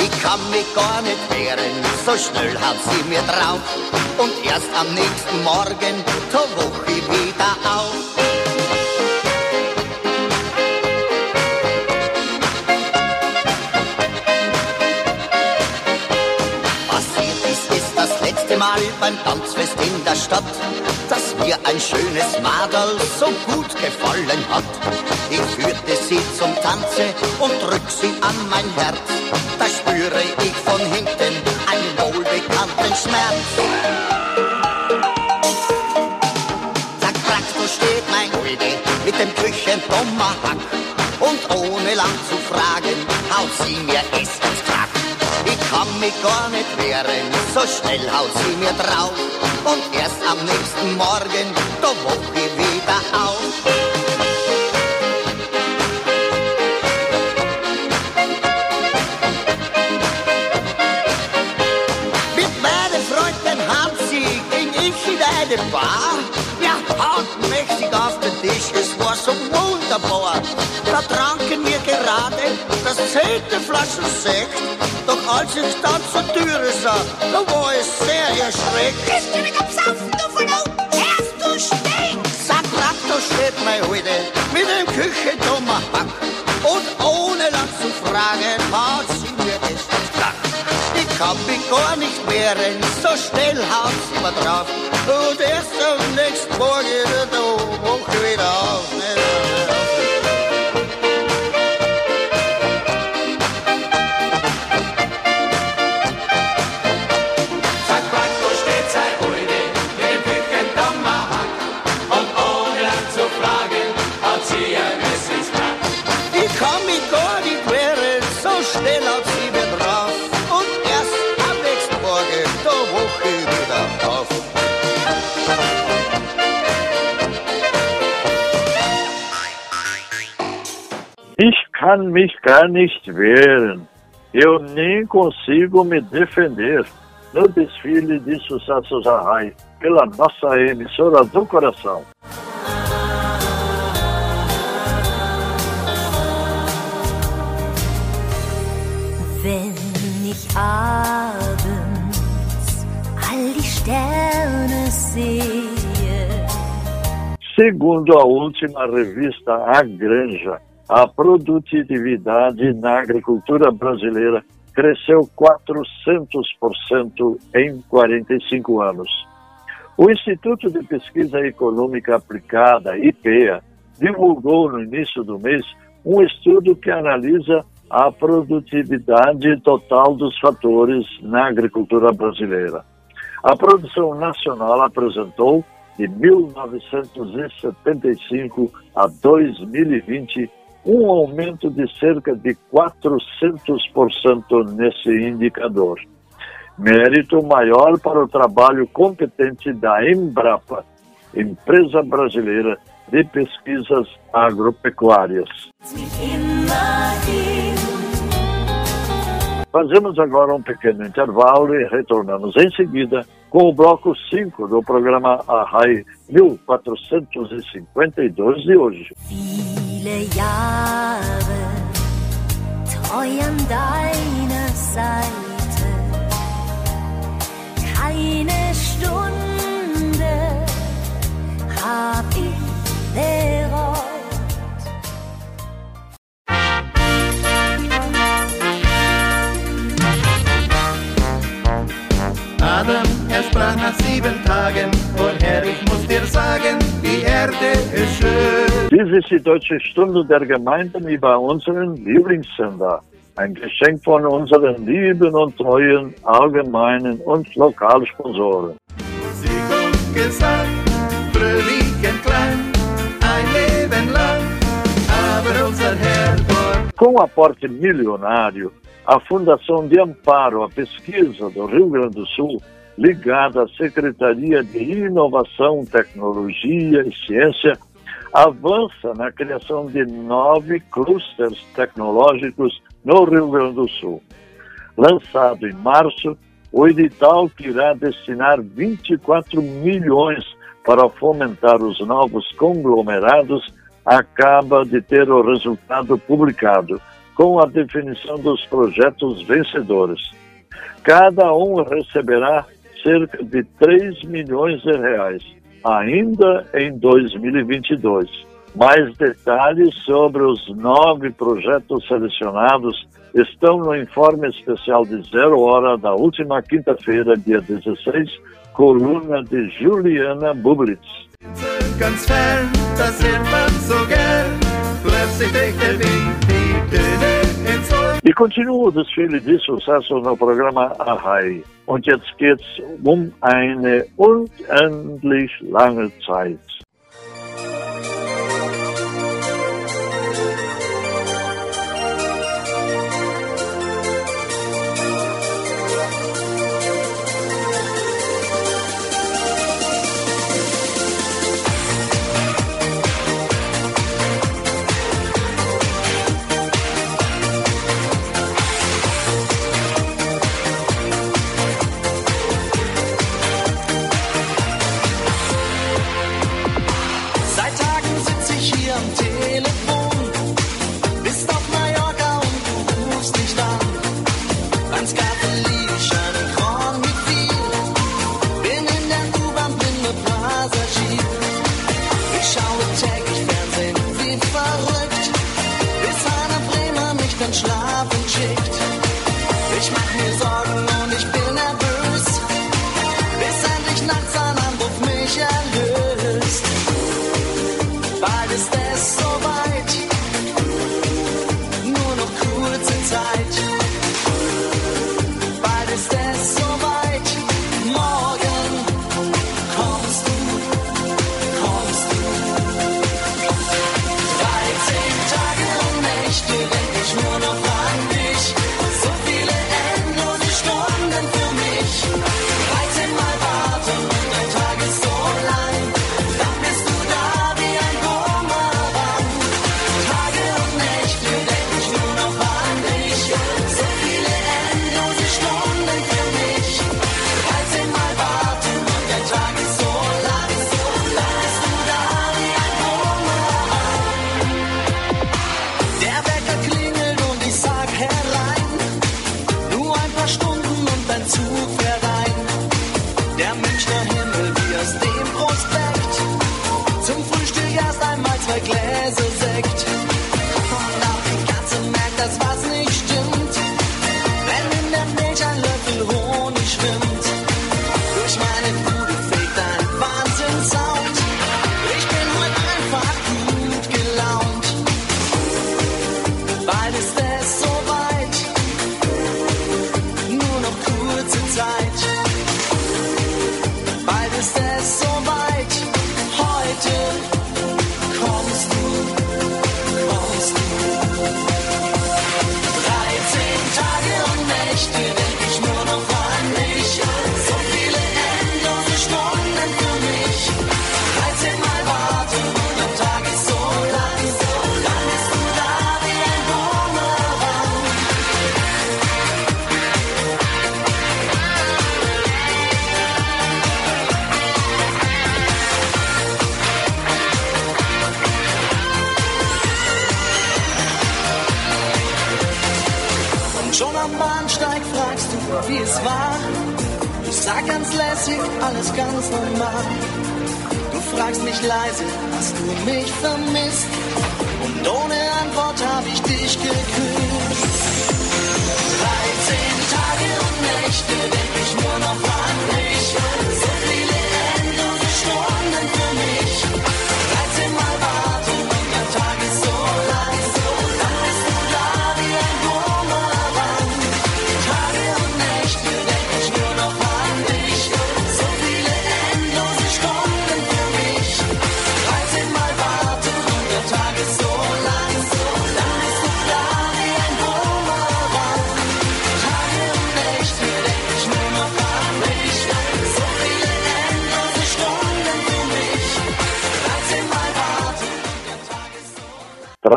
S8: Ich kann mich gar nicht wehren, so schnell hat sie mir drauf. Und erst am nächsten Morgen, zur Woche wieder auf. Passiert ist, ist das letzte Mal beim Tanzfest in der Stadt dass mir ein schönes Madel so gut gefallen hat. Ich führte sie zum Tanze und drück sie an mein Herz. Da spüre ich von hinten einen wohlbekannten Schmerz. Zack, zack, so steht mein Oide mit dem Küchentomahawk. Und ohne lang zu fragen, haut sie mir es ins mich gar nicht wehren, so schnell haut sie mir drauf. Und erst am nächsten Morgen, da wach ich wieder auf. Mit meinen Freunden Hansi ging ich in eine Bar. Ja, hartmächtig auf den Tisch, es war so wunderbar. Da tranken wir das zehnte Flaschen Sekt. Doch als ich dann zur Türe sah, da war ich sehr erschreckt.
S9: Bist du mit am Saufen, du Verlaut? Erst du stinkst!
S8: Sag, da steht mein Heute mit dem Küchentomahawk. Und ohne lang zu fragen, hat sie mir es gesagt. Ich kann mich gar nicht wehren, so schnell haut sie mir drauf. Und erst am nächsten Morgen, da wach ich wieder auf. Gar nicht wehren.
S1: Eu nem consigo me defender no desfile de sucessos a RAI, pela nossa emissora do coração.
S10: Wenn ich abends all die Sterne sehe,
S1: Segundo a última revista A Granja, a produtividade na agricultura brasileira cresceu 400% em 45 anos. O Instituto de Pesquisa Econômica Aplicada, IPEA, divulgou no início do mês um estudo que analisa a produtividade total dos fatores na agricultura brasileira. A produção nacional apresentou, de 1975 a 2020, um aumento de cerca de 400% nesse indicador. Mérito maior para o trabalho competente da Embrapa, empresa brasileira de pesquisas agropecuárias. Fazemos agora um pequeno intervalo e retornamos em seguida com o bloco 5 do programa Arrai 1452 de hoje.
S10: Viele Jahre treu an deiner Seite, keine Stunde hab ich bereut.
S6: Adam, er sprach nach sieben Tagen, und Herr, ich muss dir sagen, die Erde ist schön.
S1: Dies ist die Deutsche Stunde der Gemeinden über unseren Lieblingssender. Ein Geschenk von unseren lieben und treuen allgemeinen und Lokalsponsoren.
S6: Musik und Gesang, fröhlichen Klang, ein Leben lang, aber unser Herr
S1: Com o aporte milionário, a Fundação de Amparo à Pesquisa do Rio Grande do Sul, ligada à Secretaria de Inovação, Tecnologia e Ciência, avança na criação de nove clusters tecnológicos no Rio Grande do Sul. Lançado em março, o edital que irá destinar 24 milhões para fomentar os novos conglomerados acaba de ter o resultado publicado, com a definição dos projetos vencedores. Cada um receberá cerca de 3 milhões de reais, ainda em 2022.
S11: Mais detalhes sobre os nove projetos selecionados estão no informe especial de Zero Hora da última quinta-feira, dia 16, coluna de Juliana Bublitz. So gern, plötzlich der E continua o desfile de sucesso no Ahai. Und jetzt geht's um eine unendlich lange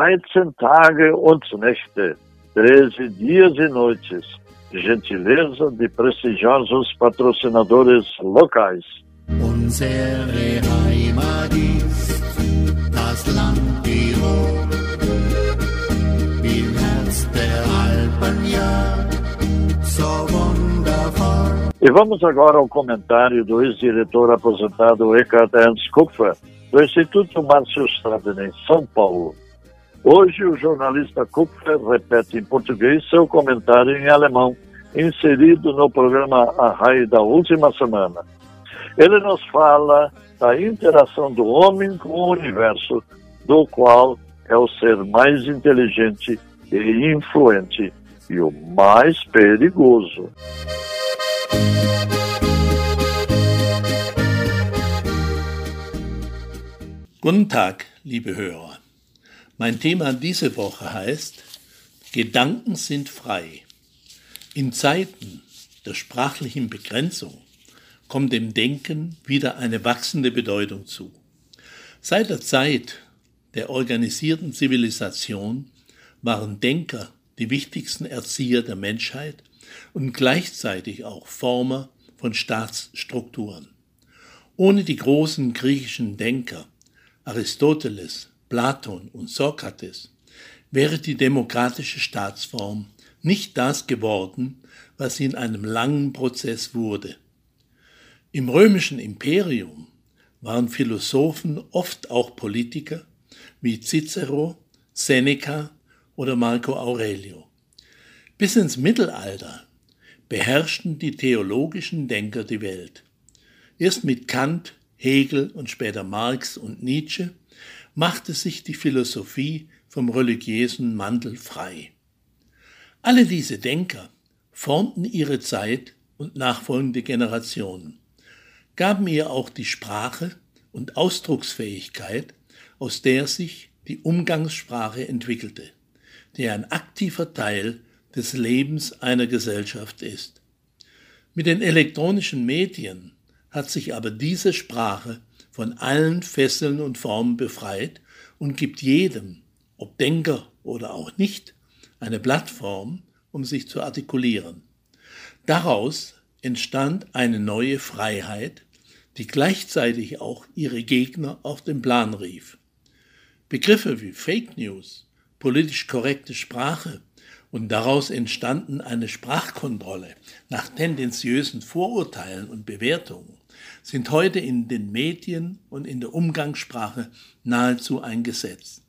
S11: Zeit.13 Tage und Nächte, 13 dias e noites. Gentileza de prestigiosos patrocinadores locais.
S12: Unsere Heimat ist das Land Tirol, im Herz der Alpen, ja, so wundervoll.
S11: E vamos agora ao comentário do ex-diretor aposentado Eckhard Ernst Kupfer,
S1: do Instituto Márcio Straden, em São Paulo. Hoje, o jornalista Kupfer repete em português seu comentário em alemão, inserido no programa A Raio da última semana. Ele nos fala da interação do homem com o universo, do qual é o ser mais inteligente e influente e o mais perigoso.
S13: Guten Tag, liebe Hörer. Mein Thema diese Woche heißt Gedanken sind frei. In Zeiten der sprachlichen Begrenzung kommt dem Denken wieder eine wachsende Bedeutung zu. Seit der Zeit der organisierten Zivilisation waren Denker die wichtigsten Erzieher der Menschheit und gleichzeitig auch Former von Staatsstrukturen. Ohne die großen griechischen Denker Aristoteles, Platon und Sokrates wäre die demokratische Staatsform nicht das geworden, was sie in einem langen Prozess wurde. Im römischen Imperium waren Philosophen oft auch Politiker wie Cicero, Seneca oder Marco Aurelio. Bis ins Mittelalter beherrschten die theologischen Denker die Welt. Erst mit Kant Hegel und später Marx und Nietzsche, machte sich die Philosophie vom religiösen Mantel frei. Alle diese Denker formten ihre Zeit und nachfolgende Generationen, gaben ihr auch die Sprache und Ausdrucksfähigkeit, aus der sich die Umgangssprache entwickelte, die ein aktiver Teil des Lebens einer Gesellschaft ist. Mit den elektronischen Medien hat sich aber diese Sprache von allen Fesseln und Formen befreit und gibt jedem, ob Denker oder auch nicht, eine Plattform, um sich zu artikulieren. Daraus entstand eine neue Freiheit, die gleichzeitig auch ihre Gegner auf den Plan rief. Begriffe wie Fake News, politisch korrekte Sprache und daraus entstanden eine Sprachkontrolle nach tendenziösen Vorurteilen und Bewertungen sind heute in den Medien und in der Umgangssprache nahezu ein Gesetz.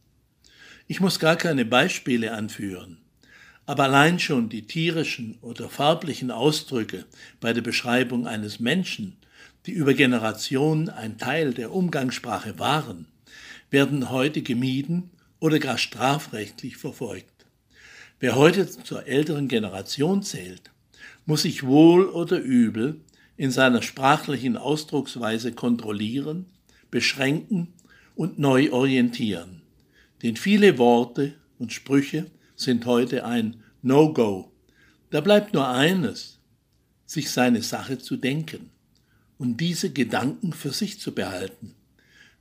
S13: Ich muss gar keine Beispiele anführen, aber allein schon die tierischen oder farblichen Ausdrücke bei der Beschreibung eines Menschen, die über Generationen ein Teil der Umgangssprache waren, werden heute gemieden oder gar strafrechtlich verfolgt. Wer heute zur älteren Generation zählt, muss sich wohl oder übel in seiner sprachlichen Ausdrucksweise kontrollieren, beschränken und neu orientieren. Denn viele Worte und Sprüche sind heute ein No-Go. Da bleibt nur eines, sich seine Sache zu denken und diese Gedanken für sich zu behalten.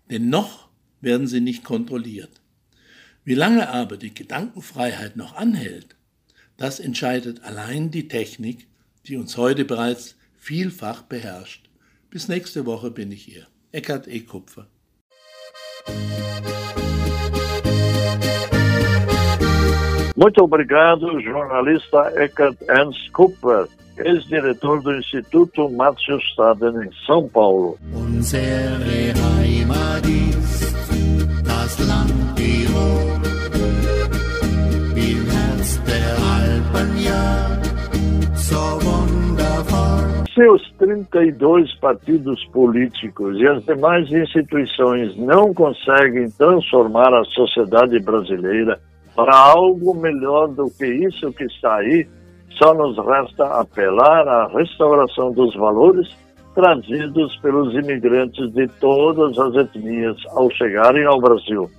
S13: Denn noch werden sie nicht kontrolliert. Wie lange aber die Gedankenfreiheit noch anhält, das entscheidet allein die Technik, die uns heute bereits vielfach beherrscht. Bis nächste Woche bin ich hier. Eckhard E. Kupfer.
S1: Muito obrigado, jornalista Eckhard Ernst Kupfer, ex-diretor do Instituto Márcio Staden, em São Paulo.
S6: Unsere Heimat ist das Land Tirol, im Herz der Alpen, ja, so
S1: seus 32 partidos políticos e as demais instituições não conseguem transformar a sociedade brasileira para algo melhor do que isso que está aí, só nos resta apelar à restauração dos valores trazidos pelos imigrantes de todas as etnias ao chegarem ao Brasil.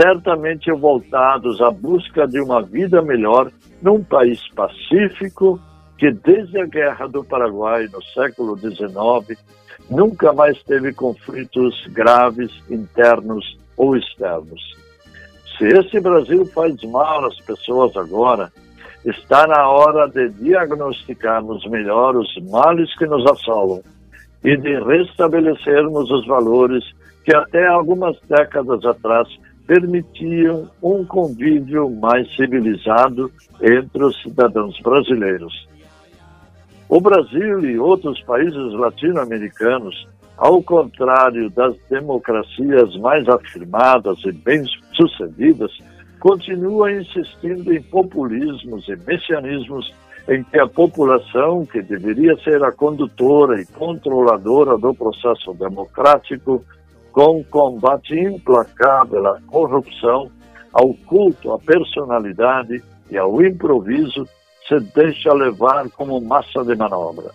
S1: Certamente voltados à busca de uma vida melhor num país pacífico que desde a Guerra do Paraguai, no século XIX, nunca mais teve conflitos graves internos ou externos. Se esse Brasil faz mal às pessoas agora, está na hora de diagnosticarmos melhor os males que nos assolam e de restabelecermos os valores que até algumas décadas atrás permitiam um convívio mais civilizado entre os cidadãos brasileiros. O Brasil e outros países latino-americanos ao contrário das democracias mais afirmadas e bem-sucedidas, continua insistindo em populismos e messianismos em que a população, que deveria ser a condutora e controladora do processo democrático, com combate implacável à corrupção, ao culto à personalidade e ao improviso, se deixa levar como massa de manobra.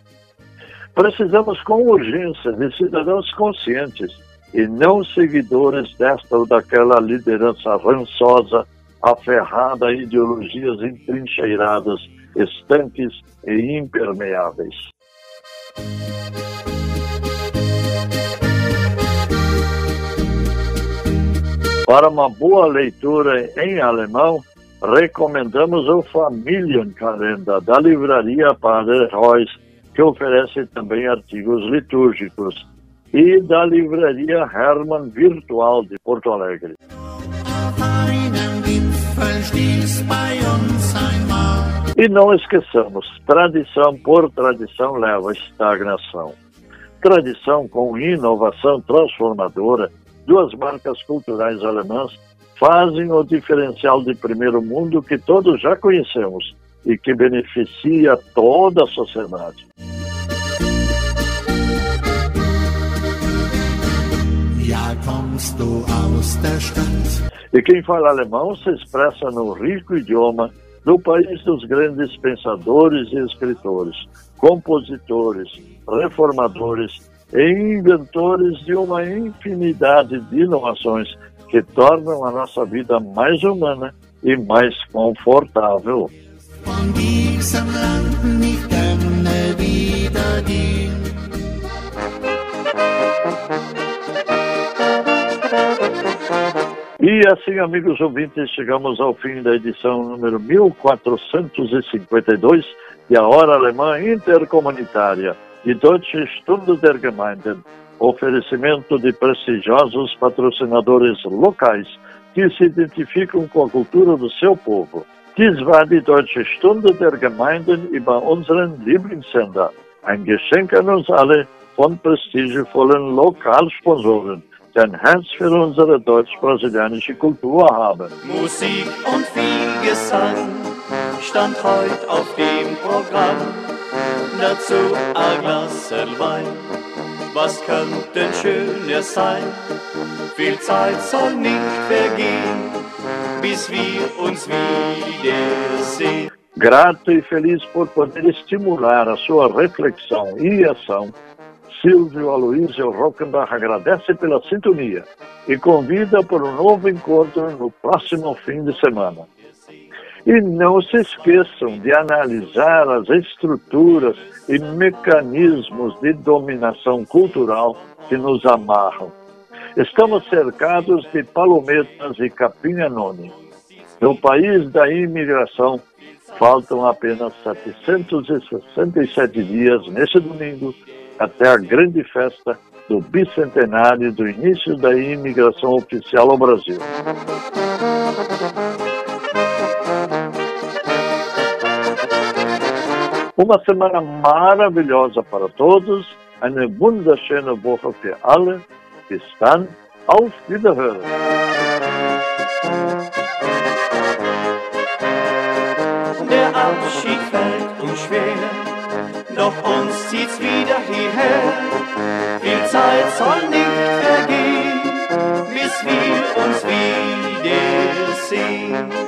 S1: Precisamos com urgência de cidadãos conscientes e não seguidores desta ou daquela liderança rançosa, aferrada a ideologias entrincheiradas, estanques e impermeáveis. Para uma boa leitura em alemão, recomendamos o Familienkalender da livraria Padre Reus, que oferece também artigos litúrgicos, e da livraria Hermann Virtual de Porto Alegre. E não esqueçamos, tradição por tradição leva à estagnação. Tradição com inovação transformadora, duas marcas culturais alemãs fazem o diferencial de primeiro mundo que todos já conhecemos e que beneficia toda a sociedade. E quem fala alemão se expressa no rico idioma do país dos grandes pensadores e escritores, compositores, reformadores e inventores de uma infinidade de inovações que tornam a nossa vida mais humana e mais confortável. E assim, amigos ouvintes, chegamos ao fim da edição número 1452 de A Hora Alemã Intercomunitária de Deutsche Stunde der Gemeinden, oferecimento de prestigiosos patrocinadores locais que se identificam com a cultura do seu povo. Dies war die Deutsche Stunde der Gemeinden über unseren Lieblingssender. Ein Geschenk an uns alle von prestigevollen Lokalsponsoren, die ein Herz für unsere deutsch-brasilianische Kultur haben.
S2: Musik und viel Gesang stand heute auf dem Programm. Dazu ein Glas Wein was könnte schöner sein? Viel Zeit soll nicht vergehen, bis wir uns wiedersehen.
S1: Grato e feliz por poder estimular a sua reflexão e ação, Silvio Aloysio Rockenbach agradece pela sintonia e convida para um novo encontro no próximo fim de semana. E não se esqueçam de analisar as estruturas e mecanismos de dominação cultural que nos amarram. Estamos cercados de palometas e capinha-nome. No país da imigração, faltam apenas 767 dias nesse domingo até a grande festa do bicentenário do início da imigração oficial ao Brasil. Uma semana maravilhosa para todos. Eine wunderschöne Woche für alle. Bis dann. Auf Wiederhören.
S2: Der Abschied fällt uns schwer, doch uns zieht's wieder hierher. Viel Zeit soll nicht vergehen, bis wir uns wiedersehen.